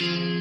thank you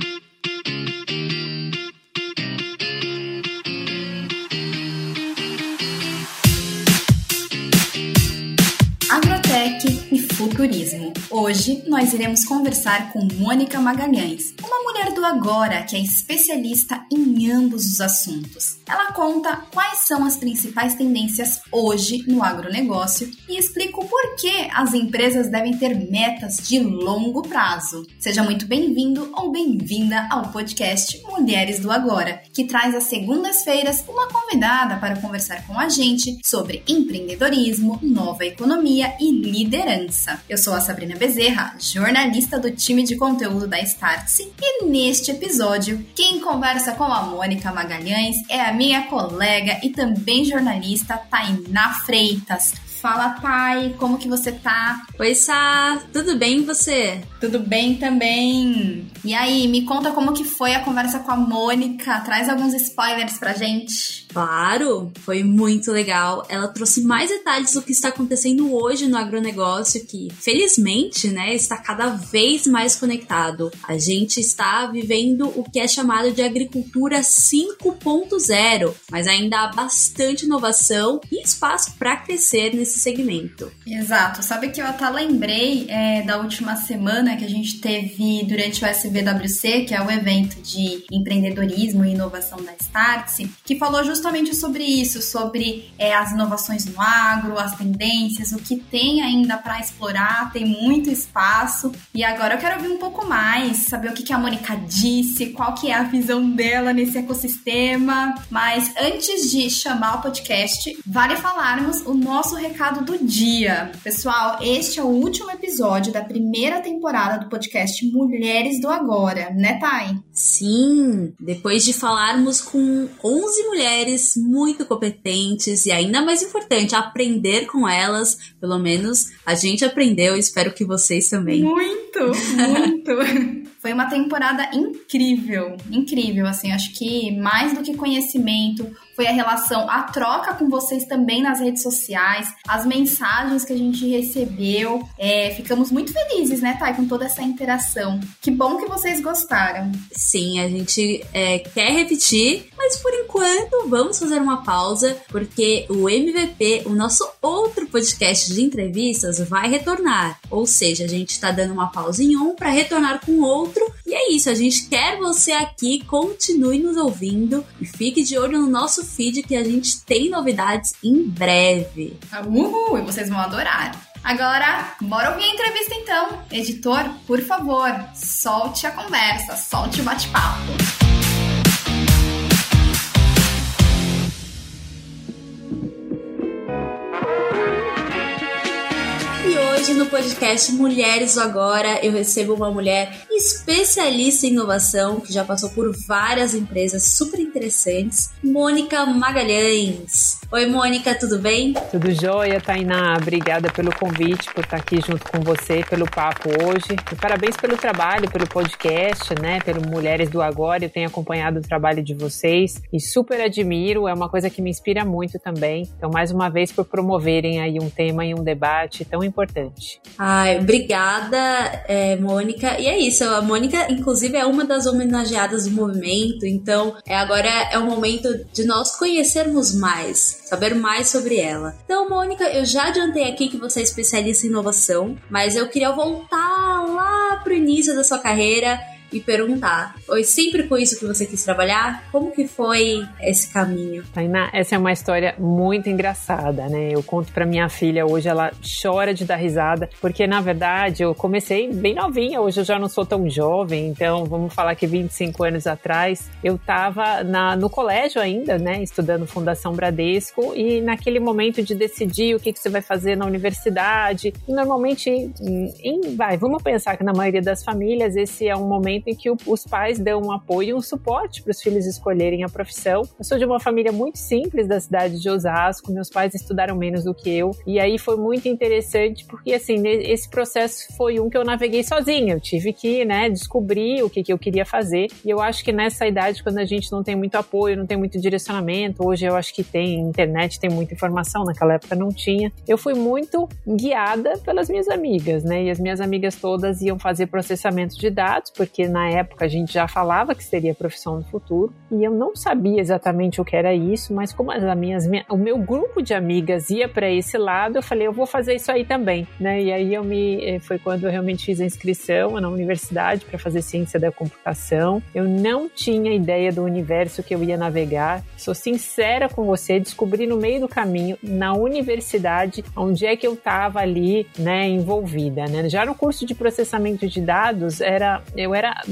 e futurismo. Hoje nós iremos conversar com Mônica Magalhães, uma mulher do agora que é especialista em ambos os assuntos. Ela conta quais são as principais tendências hoje no agronegócio e explica o porquê as empresas devem ter metas de longo prazo. Seja muito bem-vindo ou bem-vinda ao podcast Mulheres do Agora, que traz às segundas-feiras uma convidada para conversar com a gente sobre empreendedorismo, nova economia e liderança. Eu sou a Sabrina Bezerra, jornalista do time de conteúdo da Startse, e neste episódio, quem conversa com a Mônica Magalhães é a minha colega e também jornalista Tainá Freitas. Fala, pai, como que você tá? Oi, Sá, tudo bem e você? Tudo bem também. E aí, me conta como que foi a conversa com a Mônica. Traz alguns spoilers pra gente. Claro, foi muito legal. Ela trouxe mais detalhes do que está acontecendo hoje no agronegócio, que felizmente, né, está cada vez mais conectado. A gente está vivendo o que é chamado de agricultura 5.0, mas ainda há bastante inovação e espaço para crescer nesse segmento. Exato. Sabe que eu até lembrei é, da última semana que a gente teve durante o SBWC, que é o evento de empreendedorismo e inovação da Startse, que falou justamente sobre isso, sobre é, as inovações no agro, as tendências, o que tem ainda para explorar, tem muito espaço. E agora eu quero ouvir um pouco mais, saber o que, que a Mônica disse, qual que é a visão dela nesse ecossistema. Mas antes de chamar o podcast, vale falarmos o nosso recado do dia. Pessoal, este é o último episódio da primeira temporada do podcast Mulheres do Agora, né, Thay? Sim, depois de falarmos com 11 mulheres muito competentes e ainda mais importante, aprender com elas, pelo menos a gente aprendeu, espero que vocês também. Muito, muito. Foi uma temporada incrível, incrível, assim, acho que mais do que conhecimento, foi a relação, a troca com vocês também nas redes sociais, as mensagens que a gente recebeu. É, ficamos muito felizes, né, Thay, com toda essa interação. Que bom que vocês gostaram. Sim, a gente é, quer repetir, mas por enquanto vamos fazer uma pausa, porque o MVP, o nosso outro podcast de entrevistas, vai retornar. Ou seja, a gente está dando uma pausa em um para retornar com outro. E é isso, a gente quer você aqui, continue nos ouvindo e fique de olho no nosso feed que a gente tem novidades em breve. Uhul! E vocês vão adorar. Agora, bora ouvir a entrevista então. Editor, por favor, solte a conversa, solte o bate-papo. hoje no podcast Mulheres do Agora eu recebo uma mulher especialista em inovação que já passou por várias empresas super interessantes, Mônica Magalhães. Oi, Mônica, tudo bem? Tudo jóia, Tainá. Obrigada pelo convite, por estar aqui junto com você, pelo papo hoje. E parabéns pelo trabalho, pelo podcast, né? Pelo Mulheres do Agora. Eu tenho acompanhado o trabalho de vocês e super admiro. É uma coisa que me inspira muito também. Então, mais uma vez, por promoverem aí um tema e um debate tão importante. Ai, obrigada, é, Mônica. E é isso, a Mônica, inclusive, é uma das homenageadas do movimento, então é, agora é o momento de nós conhecermos mais, saber mais sobre ela. Então, Mônica, eu já adiantei aqui que você é especialista em inovação, mas eu queria voltar lá pro início da sua carreira e perguntar: foi sempre com isso que você quis trabalhar? Como que foi esse caminho? Tainá, essa é uma história muito engraçada, né? Eu conto para minha filha hoje, ela chora de dar risada, porque na verdade eu comecei bem novinha, hoje eu já não sou tão jovem, então vamos falar que 25 anos atrás eu estava no colégio ainda, né, estudando Fundação Bradesco e naquele momento de decidir o que, que você vai fazer na universidade, e normalmente, em, vai, vamos pensar que na maioria das famílias esse é um momento momento em que o, os pais dão um apoio e um suporte para os filhos escolherem a profissão. Eu sou de uma família muito simples da cidade de Osasco, meus pais estudaram menos do que eu, e aí foi muito interessante porque, assim, esse processo foi um que eu naveguei sozinha. Eu tive que, né, descobrir o que, que eu queria fazer, e eu acho que nessa idade, quando a gente não tem muito apoio, não tem muito direcionamento, hoje eu acho que tem internet, tem muita informação, naquela época não tinha, eu fui muito guiada pelas minhas amigas, né, e as minhas amigas todas iam fazer processamento de dados, porque Na época a gente já falava que seria profissão do futuro e eu não sabia exatamente o que era isso, mas como as minhas, o meu grupo de amigas ia para esse lado, eu falei, eu vou fazer isso aí também, né? E aí eu me eh, foi quando eu realmente fiz a inscrição na universidade para fazer ciência da computação. Eu não tinha ideia do universo que eu ia navegar. Sou sincera com você, descobri no meio do caminho na universidade onde é que eu estava ali, né, envolvida, né? Já no curso de processamento de dados era eu era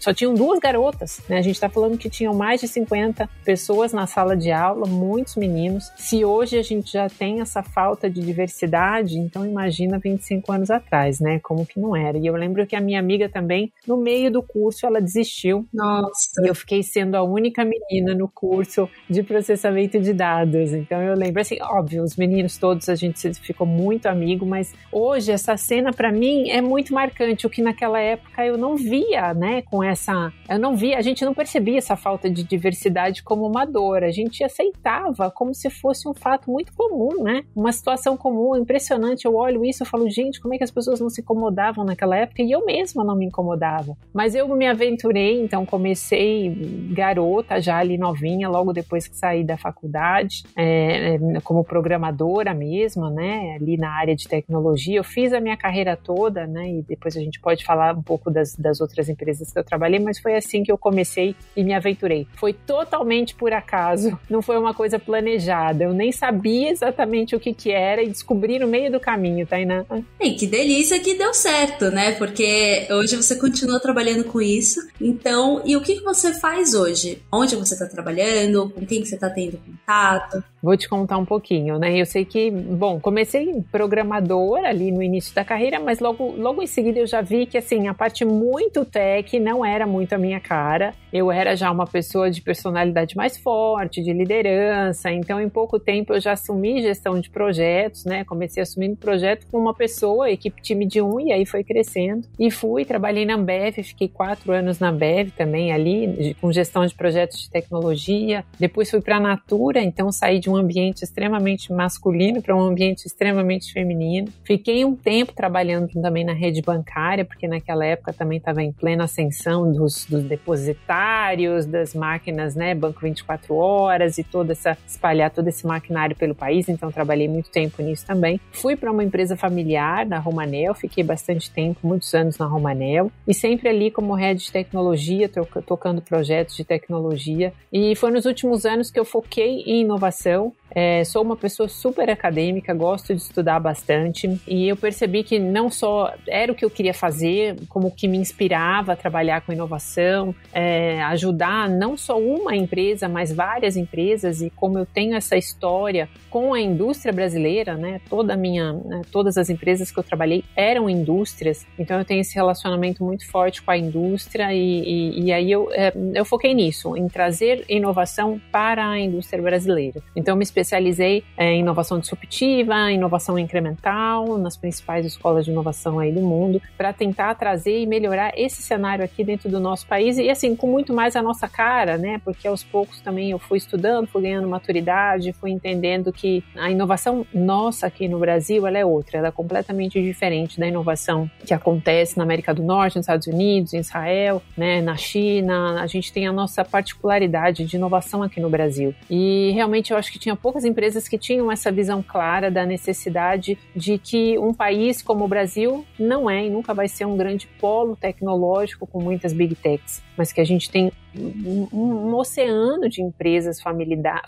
só tinham duas garotas, né? A gente está falando que tinham mais de 50 pessoas na sala de aula, muitos meninos. Se hoje a gente já tem essa falta de diversidade, então imagina 25 anos atrás, né? Como que não era. E eu lembro que a minha amiga também, no meio do curso, ela desistiu. Nossa. E eu fiquei sendo a única menina no curso de processamento de dados. Então eu lembro assim, óbvio, os meninos todos a gente ficou muito amigo, mas hoje essa cena para mim é muito marcante, o que naquela época eu não via, né, com essa, eu não via, a gente não percebia essa falta de diversidade como uma dor, a gente aceitava como se fosse um fato muito comum, né? Uma situação comum, impressionante. Eu olho isso e falo, gente, como é que as pessoas não se incomodavam naquela época? E eu mesma não me incomodava. Mas eu me aventurei, então comecei garota, já ali novinha, logo depois que saí da faculdade, é, é, como programadora mesmo, né? Ali na área de tecnologia. Eu fiz a minha carreira toda, né? E depois a gente pode falar um pouco das, das outras empresas que eu trabalhei, mas foi assim que eu comecei e me aventurei. Foi totalmente por acaso, não foi uma coisa planejada. Eu nem sabia exatamente o que, que era e descobri no meio do caminho, Tainá. E que delícia que deu certo, né? Porque hoje você continua trabalhando com isso. Então, e o que, que você faz hoje? Onde você está trabalhando? Com quem você está tendo contato? Vou te contar um pouquinho, né? Eu sei que, bom, comecei programador ali no início da carreira, mas logo, logo em seguida eu já vi que, assim, a parte muito tech não era muito a minha cara. Eu era já uma pessoa de personalidade mais forte, de liderança, então em pouco tempo eu já assumi gestão de projetos, né? Comecei assumindo projeto com uma pessoa, equipe time de um, e aí foi crescendo. E fui, trabalhei na Ambev, fiquei quatro anos na Ambev também ali, com gestão de projetos de tecnologia. Depois fui para a Natura, então saí de um ambiente extremamente masculino para um ambiente extremamente feminino. Fiquei um tempo trabalhando também na rede bancária, porque naquela época também estava em plena ascensão dos, dos, depositários, das máquinas, né, banco 24 horas e toda essa espalhar todo esse maquinário pelo país. Então trabalhei muito tempo nisso também. Fui para uma empresa familiar na Romanel, fiquei bastante tempo, muitos anos na Romanel e sempre ali como head de tecnologia, tocando projetos de tecnologia. E foi nos últimos anos que eu foquei em inovação é, sou uma pessoa super acadêmica, gosto de estudar bastante e eu percebi que não só era o que eu queria fazer, como que me inspirava a trabalhar com inovação, é, ajudar não só uma empresa, mas várias empresas e como eu tenho essa história com a indústria brasileira, né? Toda minha, né, todas as empresas que eu trabalhei eram indústrias, então eu tenho esse relacionamento muito forte com a indústria e, e, e aí eu, é, eu foquei nisso, em trazer inovação para a indústria brasileira. Então me especializei é, em inovação disruptiva, inovação incremental, nas principais escolas de inovação aí do mundo, para tentar trazer e melhorar esse cenário aqui dentro do nosso país e assim, com muito mais a nossa cara, né? Porque aos poucos também eu fui estudando, fui ganhando maturidade, fui entendendo que a inovação nossa aqui no Brasil, ela é outra, ela é completamente diferente da inovação que acontece na América do Norte, nos Estados Unidos, em Israel, né, na China. A gente tem a nossa particularidade de inovação aqui no Brasil. E realmente eu acho que tinha poucas empresas que tinham essa visão clara da necessidade de que um país como o Brasil não é e nunca vai ser um grande polo tecnológico com muitas big techs, mas que a gente tem um, um oceano de empresas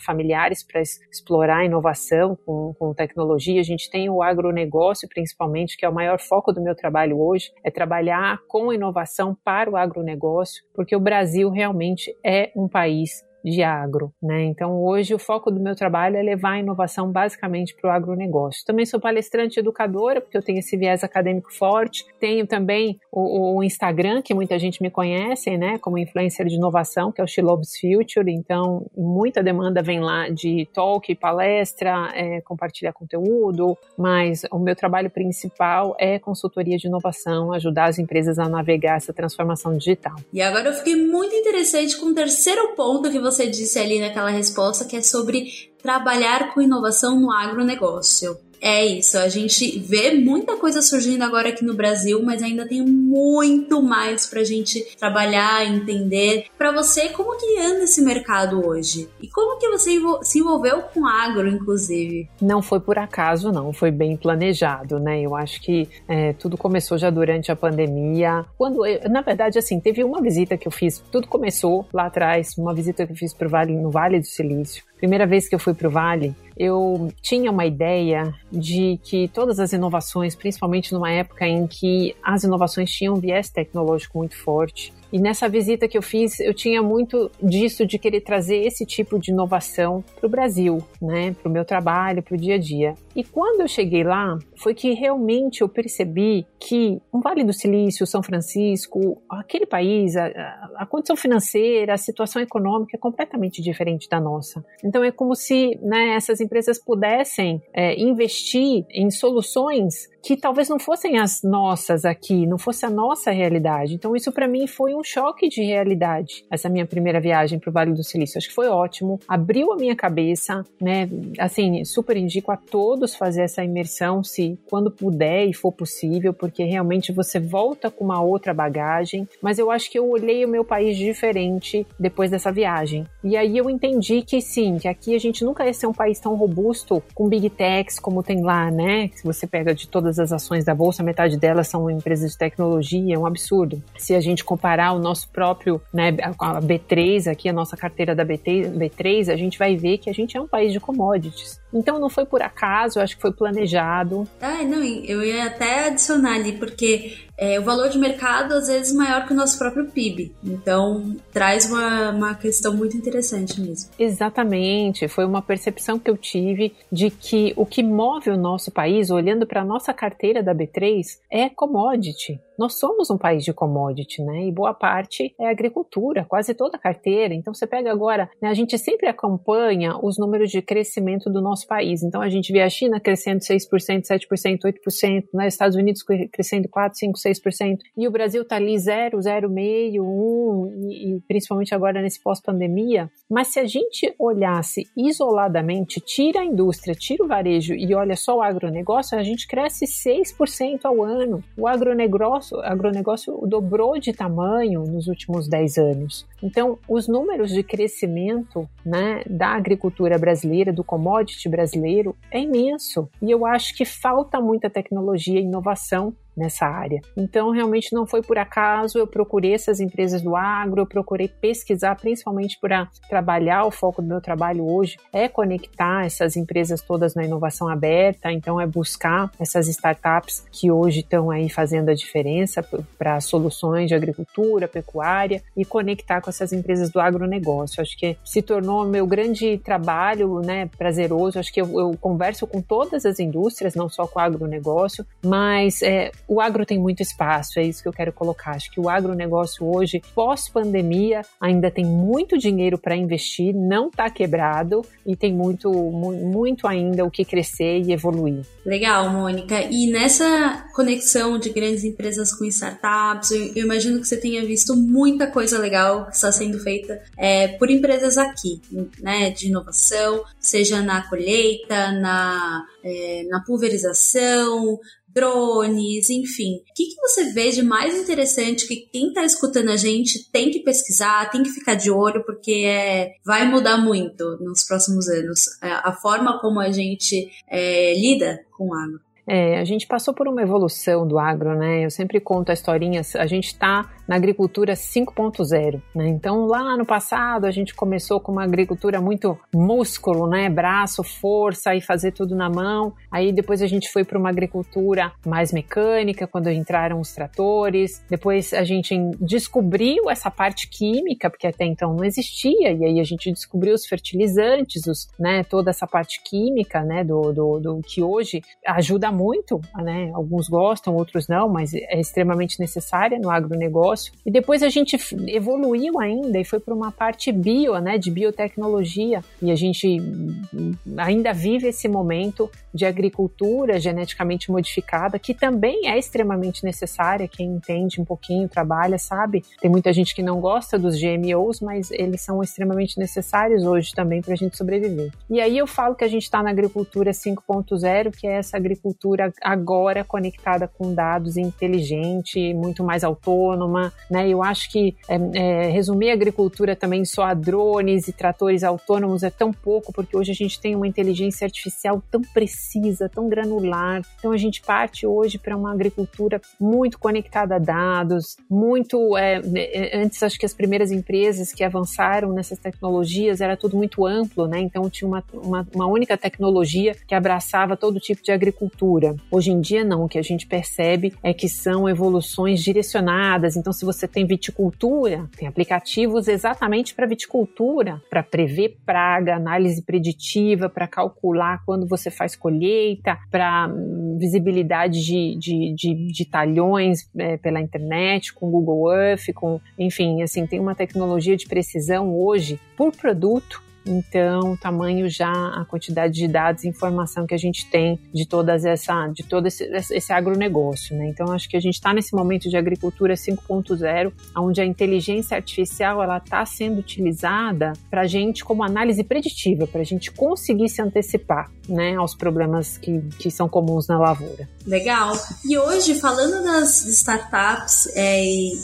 familiares para explorar inovação com, com tecnologia. A gente tem o agronegócio, principalmente, que é o maior foco do meu trabalho hoje, é trabalhar com inovação para o agronegócio, porque o Brasil realmente é um país de agro, né? Então hoje o foco do meu trabalho é levar a inovação basicamente para o agronegócio. Também sou palestrante educadora, porque eu tenho esse viés acadêmico forte. Tenho também o, o Instagram, que muita gente me conhece, né? Como influencer de inovação, que é o Shilob's Future. Então muita demanda vem lá de talk, palestra, é, compartilhar conteúdo, mas o meu trabalho principal é consultoria de inovação, ajudar as empresas a navegar essa transformação digital. E agora eu fiquei muito interessante com o terceiro ponto que você disse ali naquela resposta, que é sobre trabalhar com inovação no agronegócio. É isso, a gente vê muita coisa surgindo agora aqui no Brasil, mas ainda tem muito mais pra gente trabalhar, entender. Para você, como que anda esse mercado hoje? E como que você se envolveu com agro, inclusive? Não foi por acaso, não, foi bem planejado, né? Eu acho que é, tudo começou já durante a pandemia. Quando, na verdade, assim, teve uma visita que eu fiz, tudo começou lá atrás, uma visita que eu fiz pro vale, no Vale do Silício. Primeira vez que eu fui para o Vale, eu tinha uma ideia de que todas as inovações, principalmente numa época em que as inovações tinham um viés tecnológico muito forte, e nessa visita que eu fiz, eu tinha muito disso de querer trazer esse tipo de inovação para o Brasil, né, para o meu trabalho, para o dia a dia. E quando eu cheguei lá, foi que realmente eu percebi que o Vale do Silício, São Francisco, aquele país, a, a condição financeira, a situação econômica é completamente diferente da nossa. Então é como se né, essas empresas pudessem é, investir em soluções que talvez não fossem as nossas aqui, não fosse a nossa realidade. Então isso para mim foi um choque de realidade. Essa minha primeira viagem para o Vale do Silício, acho que foi ótimo, abriu a minha cabeça, né? Assim, super indico a todos fazer essa imersão se quando puder e for possível, porque realmente você volta com uma outra bagagem. Mas eu acho que eu olhei o meu país diferente depois dessa viagem. E aí eu entendi que sim, que aqui a gente nunca ia ser um país tão robusto com big techs como tem lá, né? Se você pega de todas todas as ações da bolsa, metade delas são empresas de tecnologia, é um absurdo. Se a gente comparar o nosso próprio, né, a B3 aqui, a nossa carteira da B3, a gente vai ver que a gente é um país de commodities. Então não foi por acaso, acho que foi planejado. Ah, não, eu ia até adicionar ali, porque é, o valor de mercado às vezes maior que o nosso próprio PIB. Então traz uma, uma questão muito interessante mesmo. Exatamente, foi uma percepção que eu tive de que o que move o nosso país, olhando para a nossa carteira da B3, é commodity. Nós somos um país de commodity, né? E boa parte é agricultura, quase toda a carteira. Então você pega agora, né, a gente sempre acompanha os números de crescimento do nosso país. Então a gente vê a China crescendo 6%, 7%, 8%, né? Estados Unidos crescendo 4, 5, 6%, e o Brasil está ali 0, 0,5, 1, e, e principalmente agora nesse pós-pandemia. Mas se a gente olhasse isoladamente, tira a indústria, tira o varejo e olha só o agronegócio, a gente cresce 6% ao ano. O agronegócio agronegócio, agronegócio dobrou de tamanho nos últimos 10 anos. Então, os números de crescimento né, da agricultura brasileira, do commodity brasileiro, é imenso. E eu acho que falta muita tecnologia e inovação nessa área. Então, realmente não foi por acaso, eu procurei essas empresas do agro, eu procurei pesquisar, principalmente para trabalhar, o foco do meu trabalho hoje é conectar essas empresas todas na inovação aberta, então é buscar essas startups que hoje estão aí fazendo a diferença para soluções de agricultura, pecuária e conectar com essas empresas do agronegócio. Acho que se tornou meu grande trabalho, né, prazeroso. Acho que eu, eu converso com todas as indústrias, não só com o agronegócio, mas é, o agro tem muito espaço, é isso que eu quero colocar. Acho que o agronegócio hoje, pós-pandemia, ainda tem muito dinheiro para investir, não está quebrado e tem muito, muito ainda o que crescer e evoluir. Legal, Mônica. E nessa conexão de grandes empresas com startups, eu, imagino que você tenha visto muita coisa legal que está sendo feita é, por empresas aqui, né, de inovação, seja na colheita, na, é, na pulverização, drones, enfim. O que, que você vê de mais interessante que quem está escutando a gente tem que pesquisar, tem que ficar de olho, porque é, vai mudar muito nos próximos anos a, é, a forma como a gente é, lida com água. É, a gente passou por uma evolução do agro, né? Eu sempre conto a historinha, a gente está na agricultura 5.0, né? Então, lá no passado, a gente começou com uma agricultura muito músculo, né? Braço, força e fazer tudo na mão. Aí depois a gente foi para uma agricultura mais mecânica, quando entraram os tratores. Depois a gente descobriu essa parte química, porque até então não existia, e aí a gente descobriu os fertilizantes, os, né? Toda essa parte química, né? Do, do, do que hoje ajuda muito, né? Alguns gostam, outros não, mas é extremamente necessária no agronegócio. E depois a gente evoluiu ainda e foi para uma parte bio, né? De biotecnologia. E a gente ainda vive esse momento de agricultura geneticamente modificada, que também é extremamente necessária. Quem entende um pouquinho, trabalha, sabe. Tem muita gente que não gosta dos GMOs, mas eles são extremamente necessários hoje também para a gente sobreviver. E aí eu falo que a gente está na agricultura 5.0, que é essa agricultura agora conectada com dados, inteligente, muito mais autônoma, né? Eu acho que é, é, resumir a agricultura também só a drones e tratores autônomos é tão pouco, porque hoje a gente tem uma inteligência artificial tão precisa, tão granular. Então a gente parte hoje para uma agricultura muito conectada a dados, muito é, antes acho que as primeiras empresas que avançaram nessas tecnologias era tudo muito amplo, né? Então tinha uma, uma, uma única tecnologia que abraçava todo tipo de agricultura. Hoje em dia não, o que a gente percebe é que são evoluções direcionadas. Então se você tem viticultura, tem aplicativos exatamente para viticultura, para prever praga, análise preditiva, para calcular quando você faz colheita, para hum, visibilidade de, de, de, de talhões é, pela internet, com Google Earth, com, enfim, assim, tem uma tecnologia de precisão hoje por produto então, tamanho já a quantidade de dados e informação que a gente tem de todas essa, de todo esse, esse agronegócio, né? Então, acho que a gente está nesse momento de agricultura 5.0, onde a inteligência artificial ela está sendo utilizada para a gente como análise preditiva, para a gente conseguir se antecipar, né, aos problemas que, que são comuns na lavoura. Legal. E hoje, falando das startups é,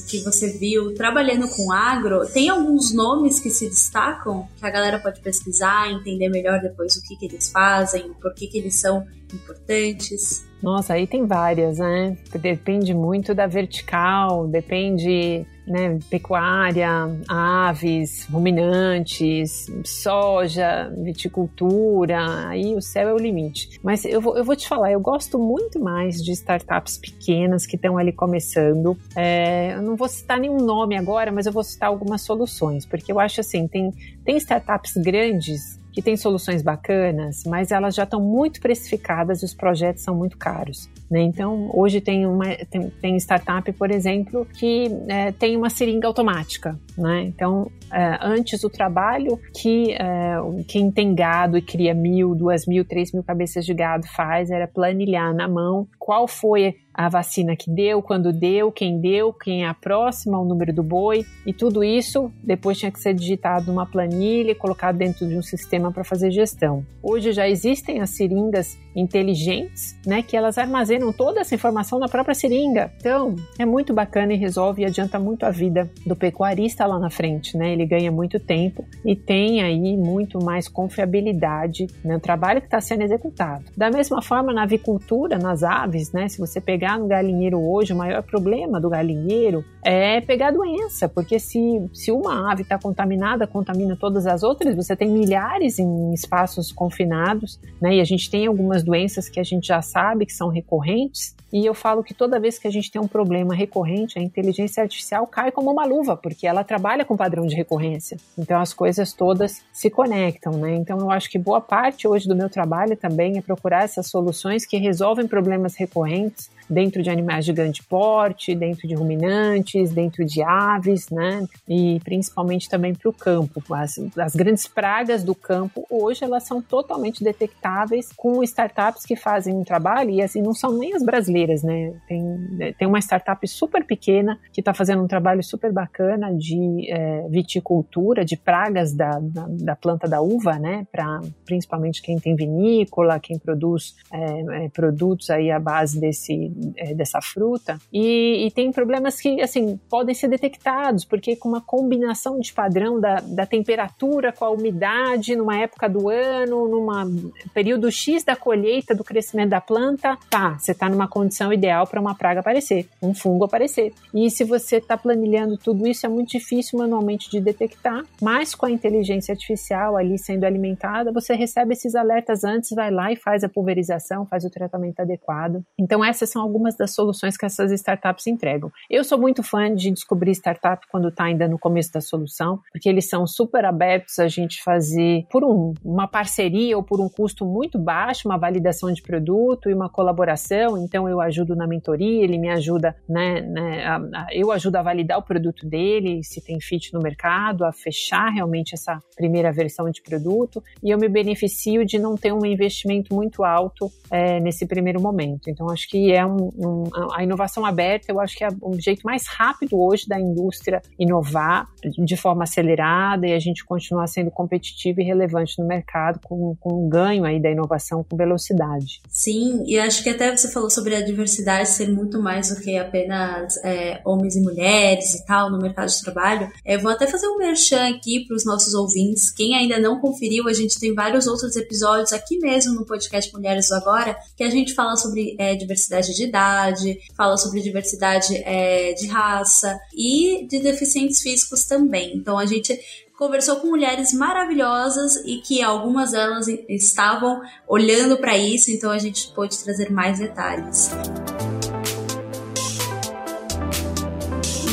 que você viu trabalhando com agro, tem alguns nomes que se destacam que a galera pode pesquisar, entender melhor depois o que, que eles fazem, por que, que eles são importantes? Nossa, aí tem várias, né? Depende muito da vertical, depende, né, pecuária, aves, ruminantes, soja, viticultura, aí o céu é o limite. Mas eu vou, eu vou te falar, eu gosto muito mais de startups pequenas que estão ali começando. É, eu não vou citar nenhum nome agora, mas eu vou citar algumas soluções, porque eu acho assim, tem, tem startups grandes que tem soluções bacanas, mas elas já estão muito precificadas e os projetos são muito caros. Né? Então, hoje tem, uma, tem, tem startup, por exemplo, que é, tem uma seringa automática. Né? Então, é, antes o trabalho que é, quem tem gado e cria mil, duas mil, três mil cabeças de gado faz era planilhar na mão qual foi a vacina que deu, quando deu, quem deu, quem é a próxima, o número do boi, e tudo isso depois tinha que ser digitado numa planilha e colocado dentro de um sistema para fazer gestão. Hoje já existem as seringas inteligentes, né, que elas armazenam toda essa informação na própria seringa. Então, é muito bacana e resolve e adianta muito a vida do pecuarista lá na frente, né? Ele ganha muito tempo e tem aí muito mais confiabilidade no trabalho que está sendo executado. Da mesma forma, na avicultura, nas aves, né? Se você pegar no galinheiro hoje, o maior problema do galinheiro é pegar doença, porque se, se uma ave está contaminada, contamina todas as outras, você tem milhares em espaços confinados, né? E a gente tem algumas doenças que a gente já sabe que são recorrentes, e eu falo que toda vez que a gente tem um problema recorrente, a inteligência artificial cai como uma luva, porque ela trabalha com padrão de recorrência. Então as coisas todas se conectam, né? Então eu acho que boa parte hoje do meu trabalho também é procurar essas soluções que resolvem problemas recorrentes dentro de animais de grande porte, dentro de ruminantes, dentro de aves, né? E principalmente também para o campo. As, as grandes pragas do campo hoje elas são totalmente detectáveis com startups que fazem um trabalho e assim não são nem as brasileiras, né? Tem, tem uma startup super pequena que está fazendo um trabalho super bacana de é, viticultura, de pragas da, da, da, planta da uva, né? Para principalmente quem tem vinícola, quem produz é, é, produtos aí à base desse é, dessa fruta e, e, tem problemas que assim podem ser detectados porque com uma combinação de padrão da, da temperatura com a umidade numa época do ano, num período X da colheita do crescimento da planta, tá, você está numa condição ideal para uma praga aparecer, um fungo aparecer. E se você está planilhando tudo isso é muito difícil manualmente de detectar, mas com a inteligência artificial ali sendo alimentada, você recebe esses alertas antes, vai lá e faz a pulverização, faz o tratamento adequado. Então essas são algumas das soluções que essas startups entregam. Eu sou muito fã de descobrir startup quando está ainda no começo da solução, porque eles são super abertos a gente fazer por um, uma parceria ou por um custo muito baixo, uma validação de produto e uma colaboração. Então eu ajudo na mentoria, ele me ajuda, né, né a, a, eu ajudo a validar o produto dele, se tem fit no mercado, a fechar realmente essa primeira versão de produto e eu me beneficio de não ter um investimento muito alto é, nesse primeiro momento. Então acho que é um, um, a inovação aberta, eu acho que é o jeito mais rápido hoje da indústria inovar de forma acelerada e a gente continuar sendo competitivo e relevante no mercado com, com um ganho aí da inovação com velocidade. Sim, e acho que até você falou sobre a diversidade ser muito mais do que apenas é, homens e mulheres e tal no mercado de trabalho. Eu vou até fazer um merchan aqui para os nossos ouvintes. Quem ainda não conferiu, a gente tem vários outros episódios aqui mesmo no podcast Mulheres do Agora que a gente fala sobre é, diversidade de idade, fala sobre diversidade é, de raça e de deficientes físicos também. Então a gente conversou com mulheres maravilhosas e que algumas delas estavam olhando para isso, então a gente pôde trazer mais detalhes.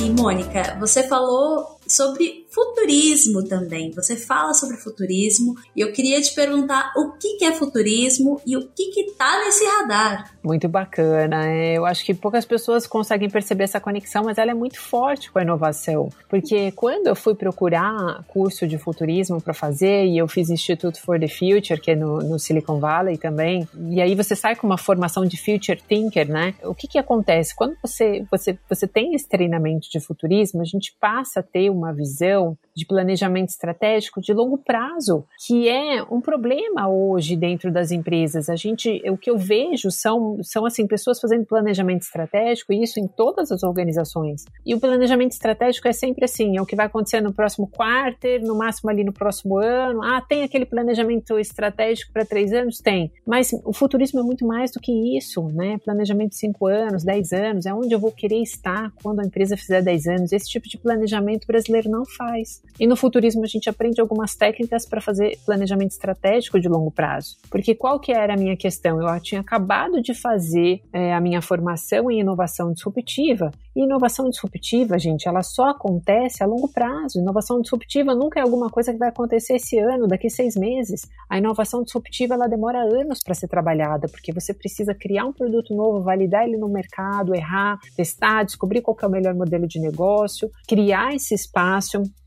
E Mônica, você falou sobre futurismo também. Você fala sobre futurismo e eu queria te perguntar o que, é futurismo e o que está nesse radar. Muito bacana. É, eu acho que poucas pessoas conseguem perceber essa conexão, mas ela é muito forte com a inovação. Porque quando eu fui procurar curso de futurismo para fazer, e eu fiz Instituto for the Future, que é no, no, Silicon Valley também, e aí você sai com uma formação de Future Thinker, né? O que, que acontece? Quando você, você, você tem esse treinamento de futurismo, a gente passa a ter uma visão de planejamento estratégico de longo prazo, que é um problema hoje dentro das empresas. A gente, o que eu vejo são, são assim pessoas fazendo planejamento estratégico, e isso em todas as organizações. E o planejamento estratégico é sempre assim, é o que vai acontecer no próximo quarto, no máximo ali no próximo ano. Ah, tem aquele planejamento estratégico para três anos? Tem. Mas o futurismo é muito mais do que isso, né? Planejamento de cinco anos, dez anos, é onde eu vou querer estar quando a empresa fizer dez anos. Esse tipo de planejamento brasileiro não faz. E no futurismo a gente aprende algumas técnicas para fazer planejamento estratégico de longo prazo. Porque qual que era a minha questão? Eu tinha acabado de fazer é, a minha formação em inovação disruptiva. E inovação disruptiva, gente, ela só acontece a longo prazo. Inovação disruptiva nunca é alguma coisa que vai acontecer esse ano, daqui seis meses. A inovação disruptiva ela demora anos para ser trabalhada, porque você precisa criar um produto novo, validar ele no mercado, errar, testar, descobrir qual é o melhor modelo de negócio, criar esse espaço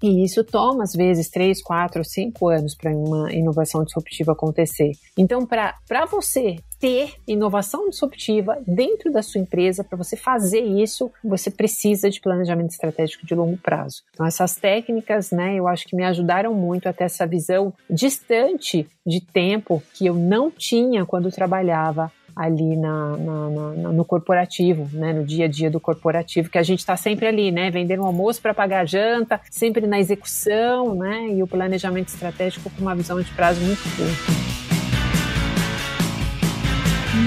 e isso toma, às vezes, três, quatro, cinco anos para uma inovação disruptiva acontecer. Então, para você ter inovação disruptiva dentro da sua empresa, para você fazer isso, você precisa de planejamento estratégico de longo prazo. Então, essas técnicas, né, eu acho que me ajudaram muito a ter essa visão distante de tempo que eu não tinha quando trabalhava ali na, na, na, no corporativo, né, no dia a dia do corporativo, que a gente está sempre ali, né, vendendo um almoço para pagar a janta, sempre na execução, né, e o planejamento estratégico com uma visão de prazo muito curta.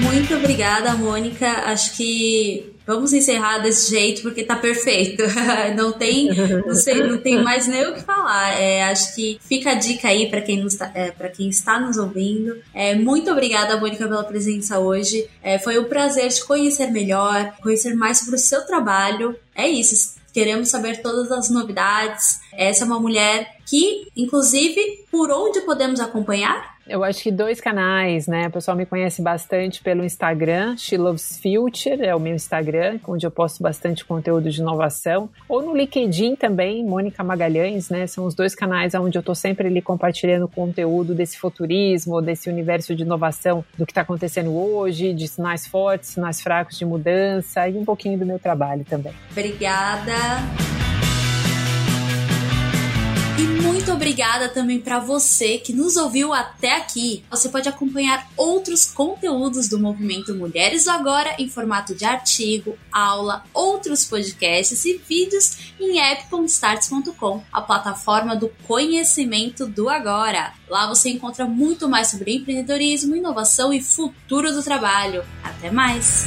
Muito obrigada, Mônica. Acho que vamos encerrar desse jeito porque tá perfeito. não tem, não, sei, não tem mais nem o que falar. É, acho que fica a dica aí para quem, está, é, quem está nos ouvindo. É, muito obrigada, Mônica, pela presença hoje. É, foi um prazer te conhecer melhor, conhecer mais sobre o seu trabalho. É isso. Queremos saber todas as novidades. Essa é uma mulher que, inclusive, por onde podemos acompanhar? Eu acho que dois canais, né? O pessoal me conhece bastante pelo Instagram, She Loves Future, é o meu Instagram, onde eu posto bastante conteúdo de inovação. Ou no LinkedIn também, Mônica Magalhães, né? São os dois canais onde eu estou sempre ali compartilhando conteúdo desse futurismo, desse universo de inovação, do que está acontecendo hoje, de sinais fortes, sinais fracos de mudança e um pouquinho do meu trabalho também. Obrigada. E muito obrigada também para você que nos ouviu até aqui. Você pode acompanhar outros conteúdos do movimento Mulheres do Agora em formato de artigo, aula, outros podcasts e vídeos em app.starts.com, a plataforma do conhecimento do agora. Lá você encontra muito mais sobre empreendedorismo, inovação e futuro do trabalho. Até mais!